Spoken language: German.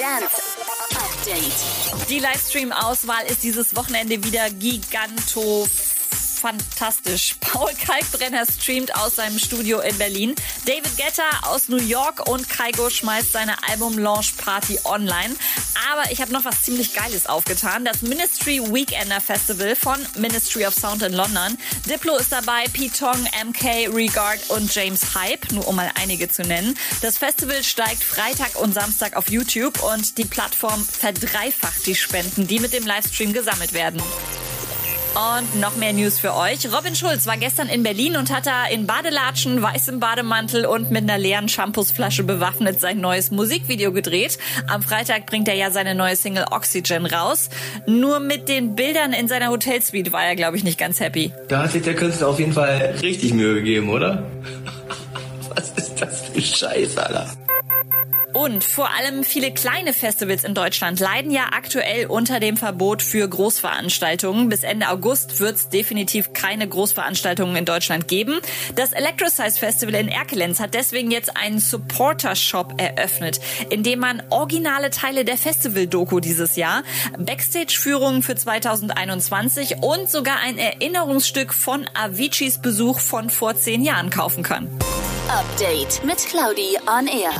Dance Update. Die Livestream-Auswahl ist dieses Wochenende wieder giganto fantastisch. Paul Kalkbrenner streamt aus seinem Studio in Berlin. David Guetta aus New York und Kaigo schmeißt seine Album-Launch-Party online. Aber ich habe noch was ziemlich Geiles aufgetan. Das Ministry Weekender Festival von Ministry of Sound in London. Diplo ist dabei, Pete Tong, MK, Regard und James Hype, nur um mal einige zu nennen. Das Festival steigt Freitag und Samstag auf YouTube und die Plattform verdreifacht die Spenden, die mit dem Livestream gesammelt werden. Und noch mehr News für euch. Robin Schulz war gestern in Berlin und hat da in Badelatschen, weißem Bademantel und mit einer leeren Shampoosflasche bewaffnet sein neues Musikvideo gedreht. Am Freitag bringt er ja seine neue Single Oxygen raus. Nur mit den Bildern in seiner Hotelsuite war er, glaube ich, nicht ganz happy. Da hat sich der Künstler auf jeden Fall richtig Mühe gegeben, oder? Was ist das für Scheiß, Alter? Und vor allem viele kleine Festivals in Deutschland leiden ja aktuell unter dem Verbot für Großveranstaltungen. Bis Ende August wird es definitiv keine Großveranstaltungen in Deutschland geben. Das Electrosize Festival in Erkelenz hat deswegen jetzt einen Supporter-Shop eröffnet, in dem man originale Teile der Festival-Doku dieses Jahr, Backstage-Führungen für 2021 und sogar ein Erinnerungsstück von Aviciis Besuch von vor zehn Jahren kaufen kann. Update mit Claudi on Air.